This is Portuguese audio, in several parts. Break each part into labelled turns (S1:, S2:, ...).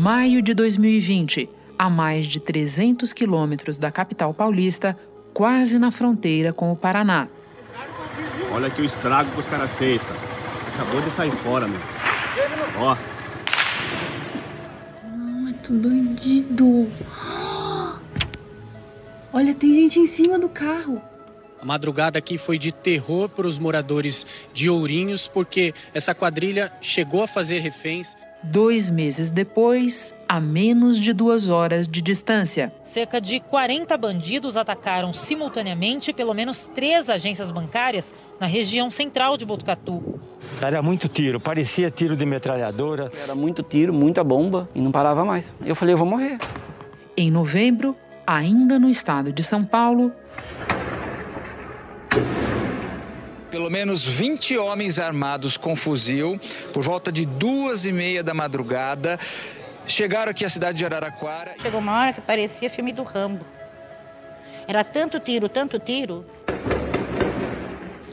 S1: Maio de 2020, a mais de 300 quilômetros da capital paulista, quase na fronteira com o Paraná.
S2: Olha aqui o estrago que os caras fez, cara. Acabou de sair fora, meu. Ó.
S3: Muito bandido. Olha, tem gente em cima do carro.
S4: A madrugada aqui foi de terror para os moradores de Ourinhos, porque essa quadrilha chegou a fazer reféns.
S1: Dois meses depois, a menos de duas horas de distância.
S5: Cerca de 40 bandidos atacaram simultaneamente pelo menos três agências bancárias na região central de Botucatu.
S6: Era muito tiro, parecia tiro de metralhadora.
S7: Era muito tiro, muita bomba e não parava mais. Eu falei, eu vou morrer.
S1: Em novembro, ainda no estado de São Paulo,
S8: pelo menos 20 homens armados com fuzil, por volta de duas e meia da madrugada, chegaram aqui à cidade de Araraquara.
S9: Chegou uma hora que parecia filme do Rambo. Era tanto tiro, tanto tiro.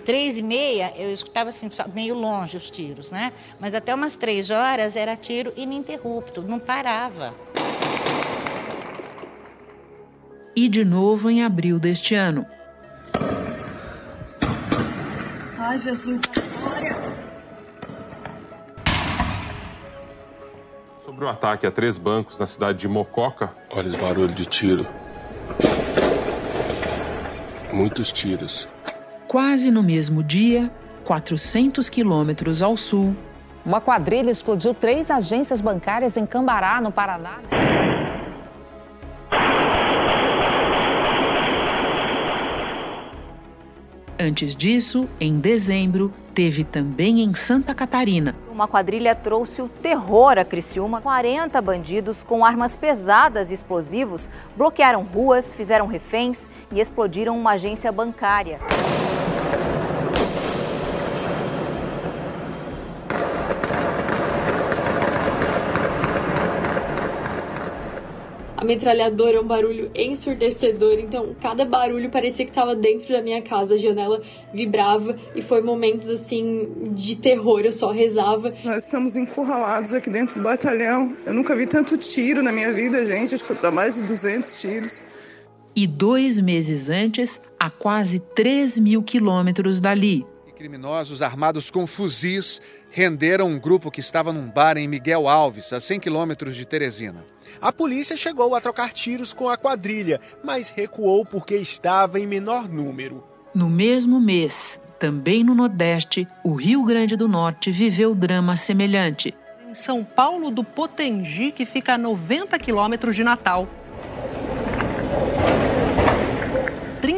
S9: Três e meia, eu escutava assim, meio longe os tiros, né? Mas até umas três horas era tiro ininterrupto, não parava.
S1: E de novo em abril deste ano.
S3: Ai, Jesus da glória.
S10: Sobre o ataque a três bancos na cidade de Mococa.
S11: Olha o barulho de tiro. Muitos tiros.
S1: Quase no mesmo dia, 400 quilômetros ao sul.
S12: Uma quadrilha explodiu três agências bancárias em Cambará, no Paraná.
S1: Antes disso, em dezembro, teve também em Santa Catarina.
S12: Uma quadrilha trouxe o terror a Criciúma. 40 bandidos com armas pesadas e explosivos bloquearam ruas, fizeram reféns e explodiram uma agência bancária.
S3: Metralhadora é um barulho ensurdecedor, então cada barulho parecia que estava dentro da minha casa, a janela vibrava e foi momentos assim de terror, eu só rezava.
S13: Nós estamos encurralados aqui dentro do batalhão. Eu nunca vi tanto tiro na minha vida, gente, acho que para mais de 200 tiros.
S1: E dois meses antes, a quase 3 mil quilômetros dali.
S14: Criminosos armados com fuzis renderam um grupo que estava num bar em Miguel Alves, a 100 quilômetros de Teresina.
S15: A polícia chegou a trocar tiros com a quadrilha, mas recuou porque estava em menor número.
S1: No mesmo mês, também no Nordeste, o Rio Grande do Norte viveu drama semelhante.
S16: Em São Paulo do Potengi, que fica a 90 quilômetros de Natal.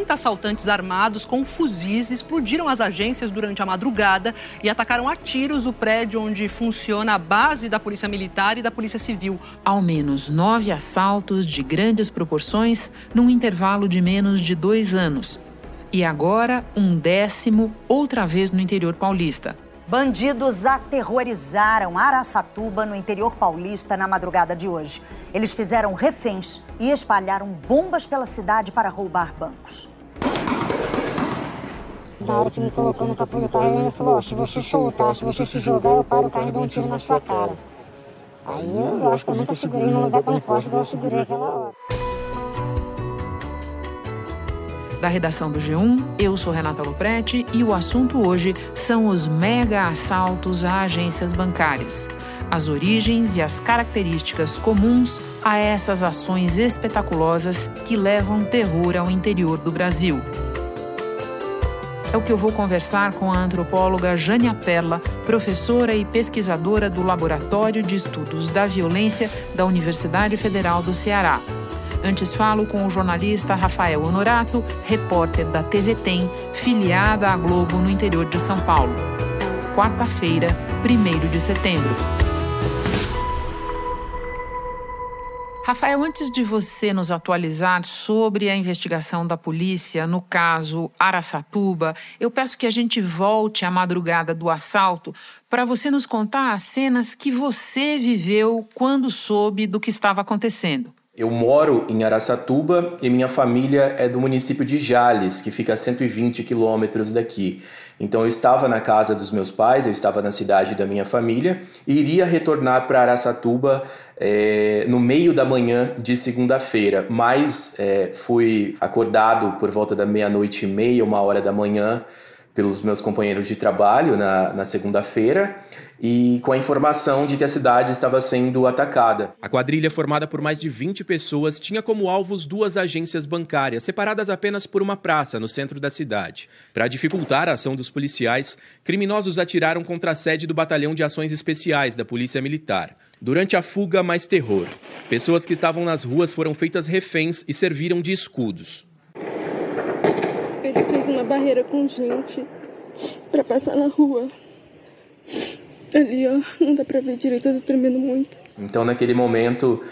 S16: 30 assaltantes armados com fuzis explodiram as agências durante a madrugada e atacaram a tiros o prédio onde funciona a base da Polícia Militar e da Polícia Civil.
S1: Ao menos nove assaltos de grandes proporções num intervalo de menos de dois anos. E agora, um décimo, outra vez no interior paulista.
S17: Bandidos aterrorizaram Araçatuba, no interior paulista, na madrugada de hoje. Eles fizeram reféns e espalharam bombas pela cidade para roubar bancos.
S18: Na hora que me colocou no capô do carro, ele falou: se você soltar, se você se jogar, eu paro o carro e dou um tiro na sua cara. Aí eu, eu acho que eu nunca segurei num lugar tão forte igual eu segurei aquela hora.
S1: da redação do G1. Eu sou Renata Loprete e o assunto hoje são os mega assaltos a agências bancárias. As origens e as características comuns a essas ações espetaculosas que levam terror ao interior do Brasil. É o que eu vou conversar com a antropóloga Jânia Perla, professora e pesquisadora do Laboratório de Estudos da Violência da Universidade Federal do Ceará. Antes falo com o jornalista Rafael Honorato, repórter da TV Tem, filiada à Globo no interior de São Paulo. Quarta-feira, 1 de setembro. Rafael, antes de você nos atualizar sobre a investigação da polícia no caso Araçatuba, eu peço que a gente volte à madrugada do assalto para você nos contar as cenas que você viveu quando soube do que estava acontecendo.
S19: Eu moro em Araçatuba e minha família é do município de Jales, que fica a 120 quilômetros daqui. Então eu estava na casa dos meus pais, eu estava na cidade da minha família e iria retornar para Araçatuba é, no meio da manhã de segunda-feira, mas é, fui acordado por volta da meia-noite e meia, uma hora da manhã, pelos meus companheiros de trabalho na, na segunda-feira e com a informação de que a cidade estava sendo atacada.
S20: A quadrilha, formada por mais de 20 pessoas, tinha como alvos duas agências bancárias, separadas apenas por uma praça no centro da cidade. Para dificultar a ação dos policiais, criminosos atiraram contra a sede do Batalhão de Ações Especiais da Polícia Militar. Durante a fuga, mais terror. Pessoas que estavam nas ruas foram feitas reféns e serviram de escudos.
S21: Uma barreira com gente para passar na rua. Ali, ó, não dá pra ver direito, eu tô tremendo muito.
S19: Então, naquele momento,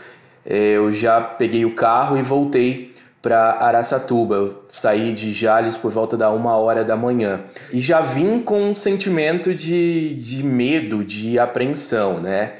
S19: eh, eu já peguei o carro e voltei para Araçatuba. Saí de Jales por volta da uma hora da manhã. E já vim com um sentimento de, de medo, de apreensão, né?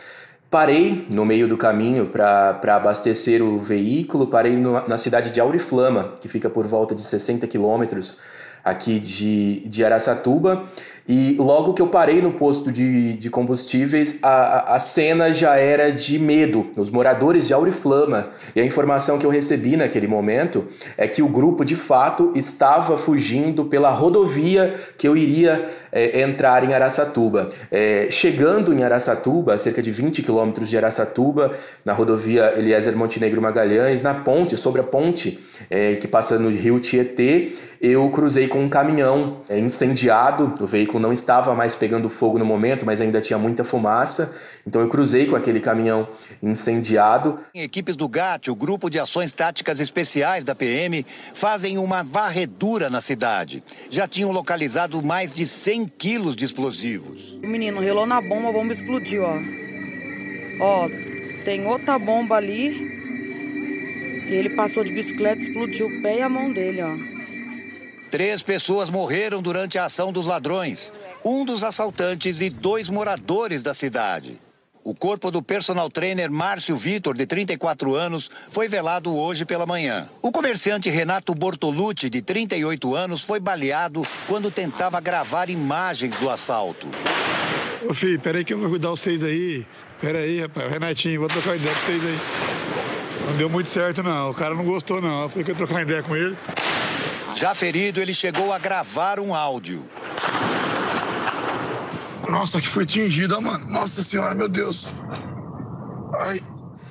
S19: Parei no meio do caminho para abastecer o veículo, parei no, na cidade de Auriflama, que fica por volta de 60 quilômetros aqui de, de Araçatuba. E logo que eu parei no posto de, de combustíveis, a, a cena já era de medo. Os moradores de Auriflama. E a informação que eu recebi naquele momento é que o grupo, de fato, estava fugindo pela rodovia que eu iria é, entrar em Araçatuba. É, chegando em Araçatuba, a cerca de 20 quilômetros de Araçatuba, na rodovia Eliezer Montenegro Magalhães, na ponte, sobre a ponte é, que passa no rio Tietê, eu cruzei com um caminhão é, incendiado, o veículo não estava mais pegando fogo no momento, mas ainda tinha muita fumaça, então eu cruzei com aquele caminhão incendiado.
S22: Equipes do GAT, o Grupo de Ações Táticas Especiais da PM, fazem uma varredura na cidade. Já tinham localizado mais de 100 quilos de explosivos.
S23: O menino relou na bomba, a bomba explodiu, ó. Ó, tem outra bomba ali. E ele passou de bicicleta, explodiu o pé e a mão dele, ó.
S22: Três pessoas morreram durante a ação dos ladrões. Um dos assaltantes e dois moradores da cidade. O corpo do personal trainer Márcio Vitor, de 34 anos, foi velado hoje pela manhã. O comerciante Renato Bortolucci, de 38 anos, foi baleado quando tentava gravar imagens do assalto.
S24: Ô filho, peraí que eu vou cuidar vocês aí. Peraí, rapaz, Renatinho, vou trocar ideia com vocês aí. Não deu muito certo, não. O cara não gostou, não. Eu falei que ia trocar ideia com ele.
S22: Já ferido, ele chegou a gravar um áudio.
S24: Nossa, que foi atingida, mano. Nossa senhora, meu Deus. Ai.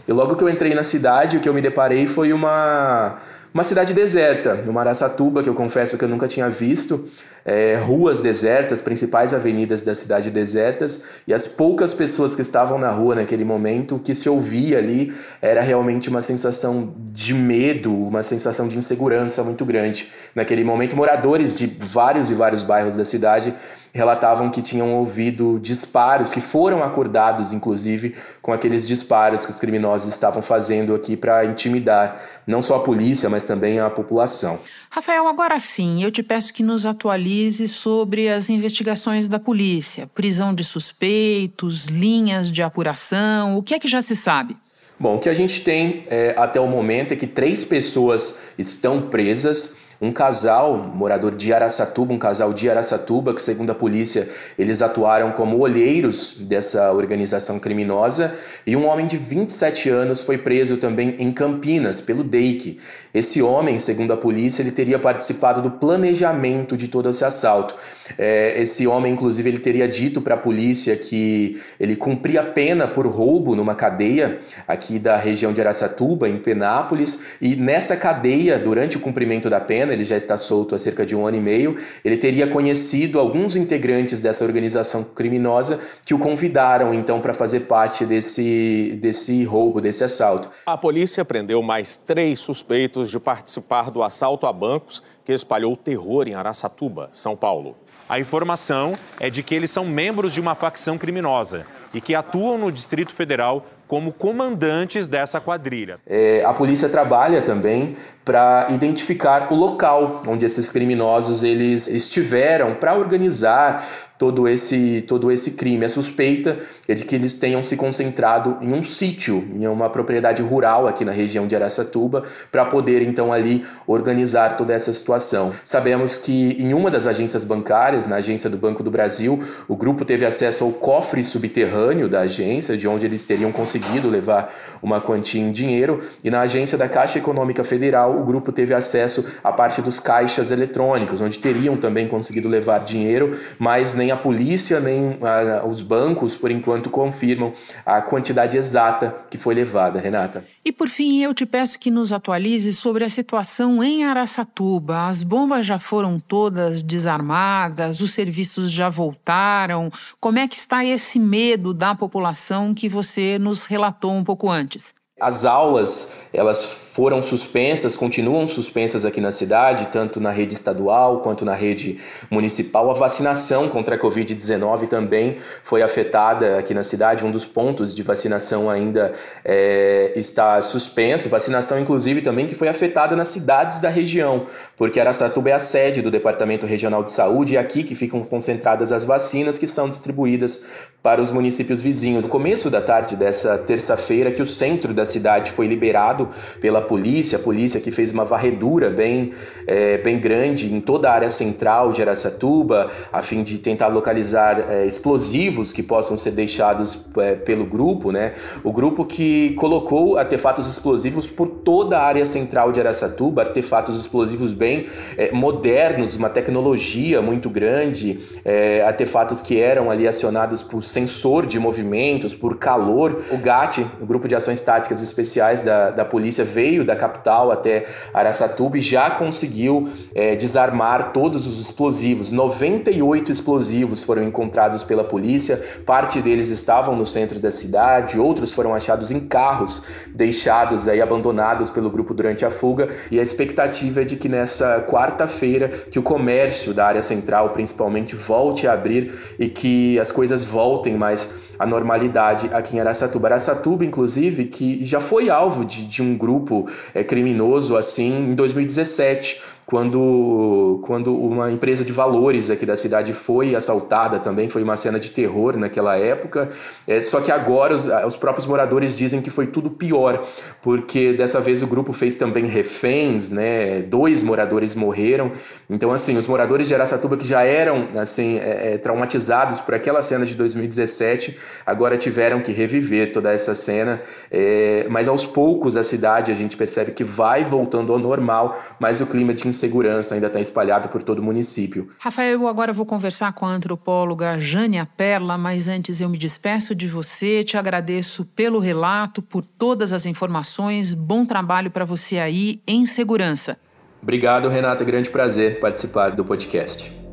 S19: E logo que eu entrei na cidade, o que eu me deparei foi uma uma cidade deserta, no Araçatuba, que eu confesso que eu nunca tinha visto, é, ruas desertas, principais avenidas da cidade desertas, e as poucas pessoas que estavam na rua naquele momento, o que se ouvia ali era realmente uma sensação de medo, uma sensação de insegurança muito grande. Naquele momento, moradores de vários e vários bairros da cidade relatavam que tinham ouvido disparos, que foram acordados, inclusive, com aqueles disparos que os criminosos estavam fazendo aqui para intimidar não só a polícia, mas também a população.
S1: Rafael, agora sim, eu te peço que nos atualize sobre as investigações da polícia, prisão de suspeitos, linhas de apuração, o que é que já se sabe?
S19: Bom, o que a gente tem é, até o momento é que três pessoas estão presas um casal, morador de Araçatuba, um casal de Araçatuba, que segundo a polícia eles atuaram como olheiros dessa organização criminosa, e um homem de 27 anos foi preso também em Campinas pelo DEIC. Esse homem, segundo a polícia, ele teria participado do planejamento de todo esse assalto. É, esse homem, inclusive, ele teria dito para a polícia que ele cumpria pena por roubo numa cadeia aqui da região de Araçatuba, em Penápolis, e nessa cadeia, durante o cumprimento da pena, ele já está solto há cerca de um ano e meio, ele teria conhecido alguns integrantes dessa organização criminosa que o convidaram então para fazer parte desse, desse roubo, desse assalto.
S25: A polícia prendeu mais três suspeitos de participar do assalto a bancos que espalhou terror em Araçatuba, São Paulo. A informação é de que eles são membros de uma facção criminosa e que atuam no Distrito Federal como comandantes dessa quadrilha.
S19: É, a polícia trabalha também para identificar o local onde esses criminosos eles estiveram para organizar, todo esse, todo esse crime. A suspeita é de que eles tenham se concentrado em um sítio, em uma propriedade rural aqui na região de Aracatuba, para poder então ali organizar toda essa situação. Sabemos que em uma das agências bancárias, na agência do Banco do Brasil, o grupo teve acesso ao cofre subterrâneo da agência, de onde eles teriam conseguido levar uma quantia em dinheiro, e na agência da Caixa Econômica Federal, o grupo teve acesso à parte dos caixas eletrônicos, onde teriam também conseguido levar dinheiro, mas nem a polícia nem a, os bancos, por enquanto, confirmam a quantidade exata que foi levada. Renata.
S1: E por fim, eu te peço que nos atualize sobre a situação em Araçatuba. As bombas já foram todas desarmadas, os serviços já voltaram. Como é que está esse medo da população que você nos relatou um pouco antes?
S19: As aulas, elas foram suspensas, continuam suspensas aqui na cidade, tanto na rede estadual quanto na rede municipal. A vacinação contra a Covid-19 também foi afetada aqui na cidade. Um dos pontos de vacinação ainda é, está suspenso. Vacinação, inclusive, também que foi afetada nas cidades da região, porque Araçatuba é a sede do Departamento Regional de Saúde e é aqui que ficam concentradas as vacinas que são distribuídas para os municípios vizinhos. No começo da tarde dessa terça-feira, que o centro da cidade foi liberado pela polícia, a polícia que fez uma varredura bem, é, bem grande em toda a área central de Aracatuba, a fim de tentar localizar é, explosivos que possam ser deixados é, pelo grupo, né? O grupo que colocou artefatos explosivos por toda a área central de Aracatuba, artefatos explosivos bem é, modernos, uma tecnologia muito grande, é, artefatos que eram ali acionados por sensor de movimentos, por calor. O GAT, o Grupo de Ações Táticas Especiais da, da Polícia, veio da capital até Araçatuba e já conseguiu é, desarmar todos os explosivos. 98 explosivos foram encontrados pela polícia, parte deles estavam no centro da cidade, outros foram achados em carros deixados aí abandonados pelo grupo durante a fuga e a expectativa é de que nessa quarta-feira que o comércio da área central principalmente volte a abrir e que as coisas voltem mais a normalidade aqui em Aracatuba. Aracatuba, inclusive, que já foi alvo de, de um grupo é, criminoso assim em 2017, quando, quando uma empresa de valores aqui da cidade foi assaltada também, foi uma cena de terror naquela época. É, só que agora os, os próprios moradores dizem que foi tudo pior, porque dessa vez o grupo fez também reféns, né? Dois moradores morreram. Então, assim, os moradores de Aracatuba que já eram assim é, é, traumatizados por aquela cena de 2017, agora tiveram que reviver toda essa cena. É, mas aos poucos a cidade a gente percebe que vai voltando ao normal, mas o clima de insegurança ainda está espalhado por todo o município.
S1: Rafael, eu agora vou conversar com a antropóloga Jânia Perla, mas antes eu me despeço de você, te agradeço pelo relato, por todas as informações. Bom trabalho para você aí em segurança.
S19: Obrigado, Renata. Grande prazer participar do podcast.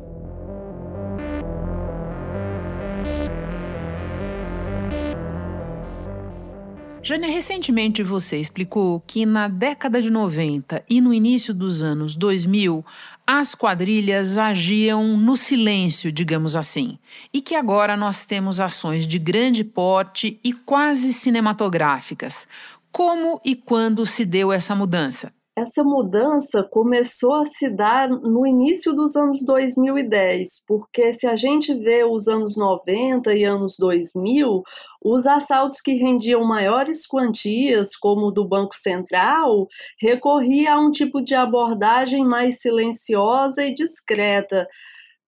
S1: Jânia, recentemente você explicou que na década de 90 e no início dos anos 2000, as quadrilhas agiam no silêncio, digamos assim, e que agora nós temos ações de grande porte e quase cinematográficas. Como e quando se deu essa mudança?
S26: Essa mudança começou a se dar no início dos anos 2010, porque se a gente vê os anos 90 e anos 2000, os assaltos que rendiam maiores quantias, como o do Banco Central, recorria a um tipo de abordagem mais silenciosa e discreta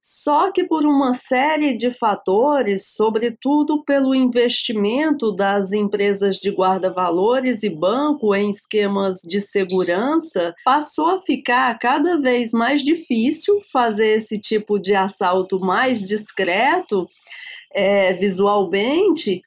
S26: só que por uma série de fatores, sobretudo pelo investimento das empresas de guarda-valores e banco em esquemas de segurança, passou a ficar cada vez mais difícil fazer esse tipo de assalto mais discreto é, visualmente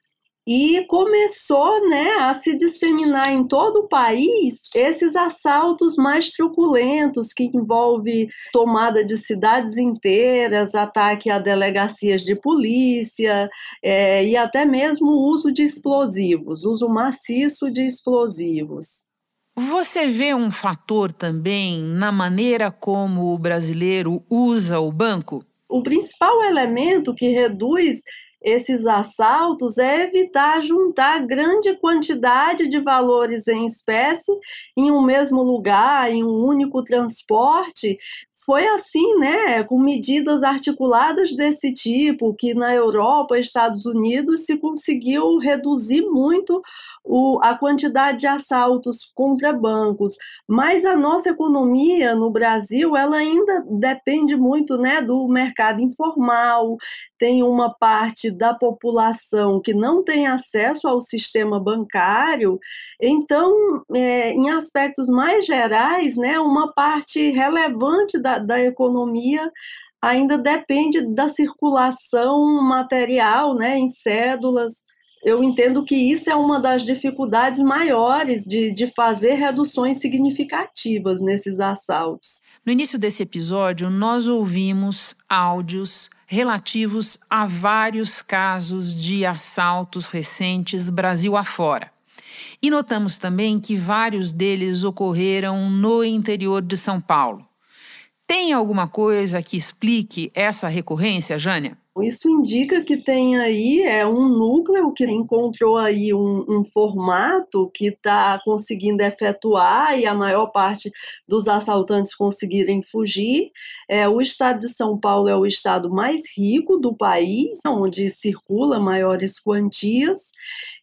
S26: e começou né, a se disseminar em todo o país esses assaltos mais truculentos que envolve tomada de cidades inteiras, ataque a delegacias de polícia é, e até mesmo o uso de explosivos, uso maciço de explosivos.
S1: Você vê um fator também na maneira como o brasileiro usa o banco?
S26: O principal elemento que reduz esses assaltos é evitar juntar grande quantidade de valores em espécie em um mesmo lugar, em um único transporte. Foi assim, né, com medidas articuladas desse tipo, que na Europa, Estados Unidos, se conseguiu reduzir muito o, a quantidade de assaltos contra bancos. Mas a nossa economia no Brasil, ela ainda depende muito, né, do mercado informal, tem uma parte da população que não tem acesso ao sistema bancário, então, é, em aspectos mais gerais, né, uma parte relevante da, da economia ainda depende da circulação material, né, em cédulas. Eu entendo que isso é uma das dificuldades maiores de, de fazer reduções significativas nesses assaltos.
S1: No início desse episódio, nós ouvimos áudios relativos a vários casos de assaltos recentes Brasil afora. E notamos também que vários deles ocorreram no interior de São Paulo. Tem alguma coisa que explique essa recorrência, Jânia?
S26: Isso indica que tem aí é um núcleo que encontrou aí um, um formato que está conseguindo efetuar e a maior parte dos assaltantes conseguirem fugir. É, o estado de São Paulo é o estado mais rico do país, onde circula maiores quantias,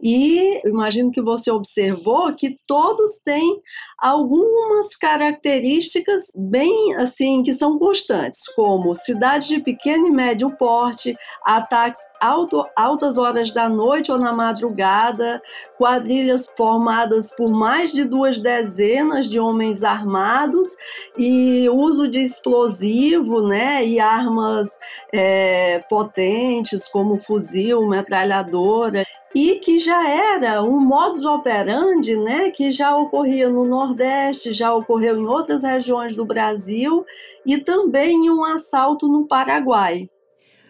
S26: e imagino que você observou que todos têm algumas características bem assim que são constantes, como cidade de pequeno e médio porte ataques alto, altas horas da noite ou na madrugada, quadrilhas formadas por mais de duas dezenas de homens armados e uso de explosivo, né, e armas é, potentes como fuzil, metralhadora e que já era um modus operandi, né, que já ocorria no Nordeste, já ocorreu em outras regiões do Brasil e também em um assalto no Paraguai.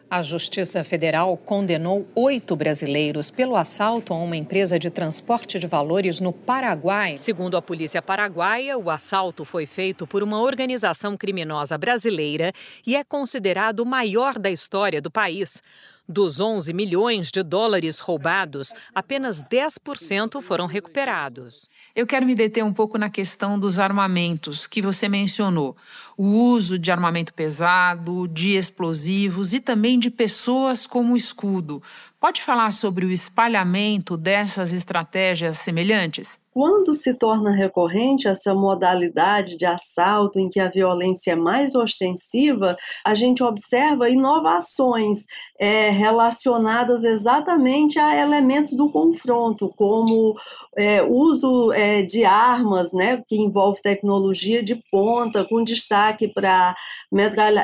S27: A Justiça Federal condenou oito brasileiros pelo assalto a uma empresa de transporte de valores no Paraguai. Segundo a polícia paraguaia, o assalto foi feito por uma organização criminosa brasileira e é considerado o maior da história do país. Dos 11 milhões de dólares roubados, apenas 10% foram recuperados.
S1: Eu quero me deter um pouco na questão dos armamentos que você mencionou. O uso de armamento pesado, de explosivos e também de pessoas como escudo. Pode falar sobre o espalhamento dessas estratégias semelhantes?
S26: Quando se torna recorrente essa modalidade de assalto em que a violência é mais ostensiva, a gente observa inovações é, relacionadas exatamente a elementos do confronto, como é, uso é, de armas, né, que envolve tecnologia de ponta, com destaque para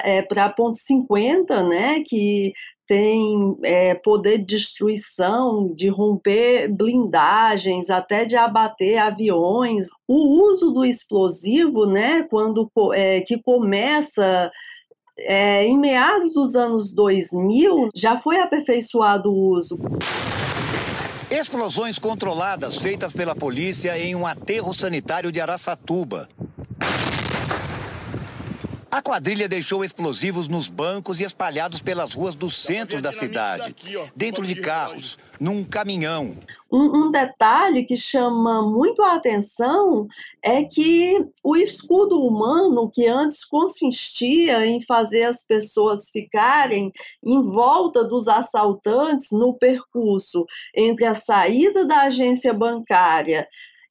S26: é, para ponto .50, né, que tem é, poder de destruição, de romper blindagens, até de abater aviões. O uso do explosivo, né, quando é, que começa é, em meados dos anos 2000, já foi aperfeiçoado o uso.
S22: Explosões controladas feitas pela polícia em um aterro sanitário de Araçatuba. A quadrilha deixou explosivos nos bancos e espalhados pelas ruas do centro da cidade, dentro de carros, num caminhão.
S26: Um, um, detalhe que chama muito a atenção é que o escudo humano, que antes consistia em fazer as pessoas ficarem em volta dos assaltantes no percurso entre a saída da agência bancária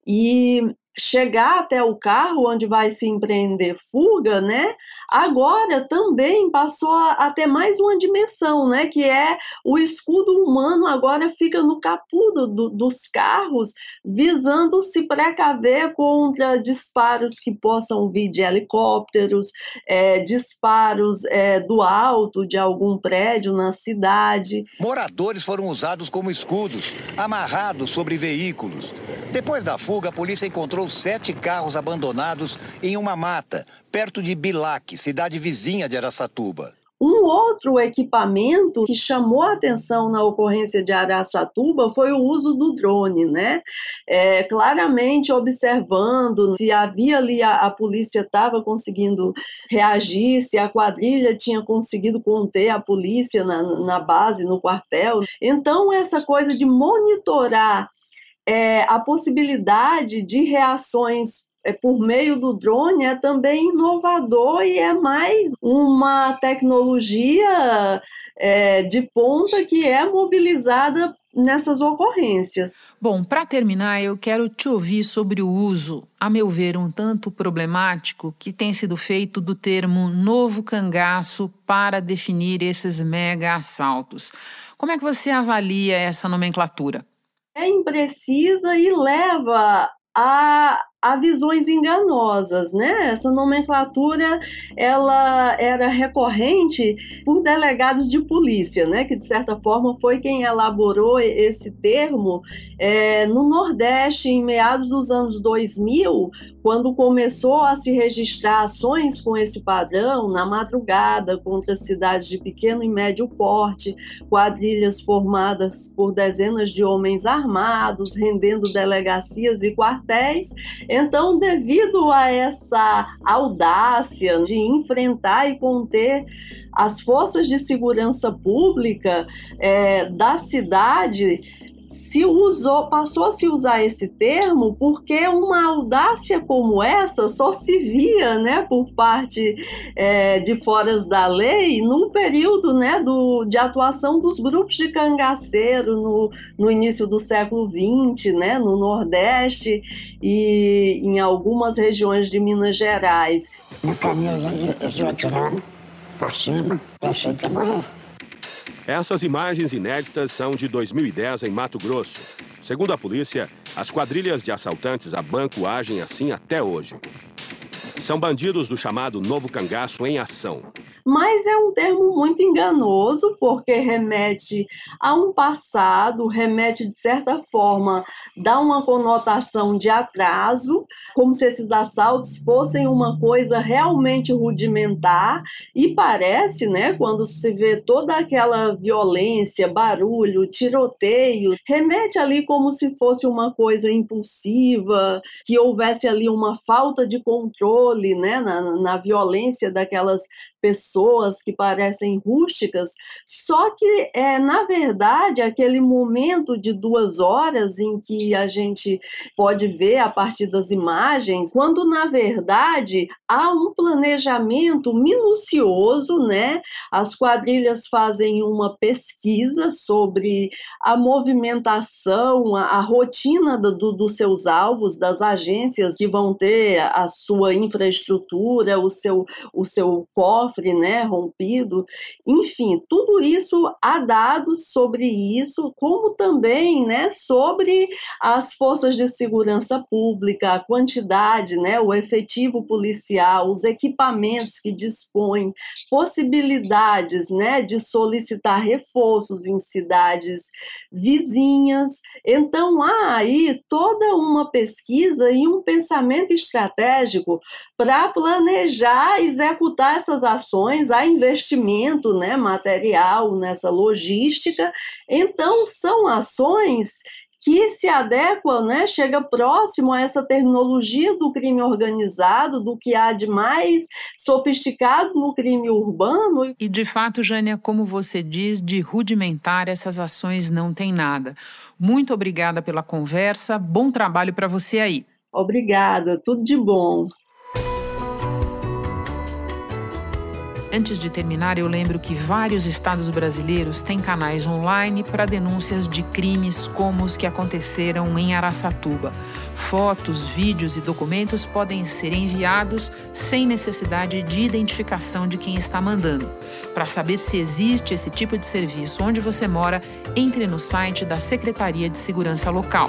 S26: e chegar até o carro onde vai se empreender fuga, né? Agora também passou a, ter mais uma dimensão, né? Que é o escudo humano agora fica no capô do, dos carros, visando se precaver contra disparos que possam vir de helicópteros, é, disparos é, do alto de algum prédio na cidade.
S22: Moradores foram usados como escudos, amarrados sobre veículos. Depois da fuga, a polícia encontrou encontrou sete carros abandonados em uma mata, perto de Bilac, cidade vizinha de Araçatuba.
S26: Um outro equipamento que chamou a atenção na ocorrência de Araçatuba foi o uso do drone, né? É, claramente observando se havia ali a, a polícia estava conseguindo reagir, se a quadrilha tinha conseguido conter a polícia na, na base, no quartel. Então, essa coisa de monitorar é, a possibilidade de reações é, por meio do drone é também inovador e é mais uma tecnologia é, de ponta que é mobilizada nessas ocorrências.
S1: Bom, para terminar, eu quero te ouvir sobre o uso, a meu ver, um tanto problemático que tem sido feito do termo novo cangaço para definir esses mega assaltos. Como é que você avalia essa nomenclatura?
S26: É imprecisa e leva a a visões enganosas, né? Essa nomenclatura ela era recorrente por delegados de polícia, né? Que de certa forma foi quem elaborou esse termo é, no Nordeste em meados dos anos 2000, quando começou a se registrar ações com esse padrão na madrugada contra cidades de pequeno e médio porte, quadrilhas formadas por dezenas de homens armados, rendendo delegacias e quartéis então, devido a essa audácia de enfrentar e conter as forças de segurança pública é, da cidade, se usou, passou a se usar esse termo porque uma audácia como essa só se via, né, por parte é, de foras da lei no período, né, do, de atuação dos grupos de cangaceiro no, no início do século XX, né, no Nordeste e em algumas regiões de Minas Gerais.
S18: No caminho, eu atirando por cima, pensei que ia morrer.
S28: Essas imagens inéditas são de 2010 em Mato Grosso. Segundo a polícia, as quadrilhas de assaltantes a banco agem assim até hoje. São bandidos do chamado Novo Cangaço em ação.
S26: Mas é um termo muito enganoso, porque remete a um passado, remete, de certa forma, dá uma conotação de atraso, como se esses assaltos fossem uma coisa realmente rudimentar, e parece, né, quando se vê toda aquela violência, barulho, tiroteio, remete ali como se fosse uma coisa impulsiva, que houvesse ali uma falta de controle, né, na, na violência daquelas pessoas que parecem rústicas, só que é na verdade aquele momento de duas horas em que a gente pode ver a partir das imagens, quando na verdade há um planejamento minucioso, né? As quadrilhas fazem uma pesquisa sobre a movimentação, a, a rotina do, do, dos seus alvos, das agências que vão ter a sua infraestrutura, o seu, o seu cofre cofre né, rompido. Enfim, tudo isso há dados sobre isso, como também né, sobre as forças de segurança pública, a quantidade, né, o efetivo policial, os equipamentos que dispõem, possibilidades né, de solicitar reforços em cidades vizinhas. Então, há aí toda uma pesquisa e um pensamento estratégico para planejar, executar essas ações ações, há investimento né, material nessa logística. Então, são ações que se adequam, né, chega próximo a essa terminologia do crime organizado, do que há de mais sofisticado no crime urbano.
S1: E de fato, Jânia, como você diz, de rudimentar essas ações não tem nada. Muito obrigada pela conversa, bom trabalho para você aí.
S26: Obrigada, tudo de bom.
S1: Antes de terminar, eu lembro que vários estados brasileiros têm canais online para denúncias de crimes como os que aconteceram em Araçatuba. Fotos, vídeos e documentos podem ser enviados sem necessidade de identificação de quem está mandando. Para saber se existe esse tipo de serviço onde você mora, entre no site da Secretaria de Segurança Local.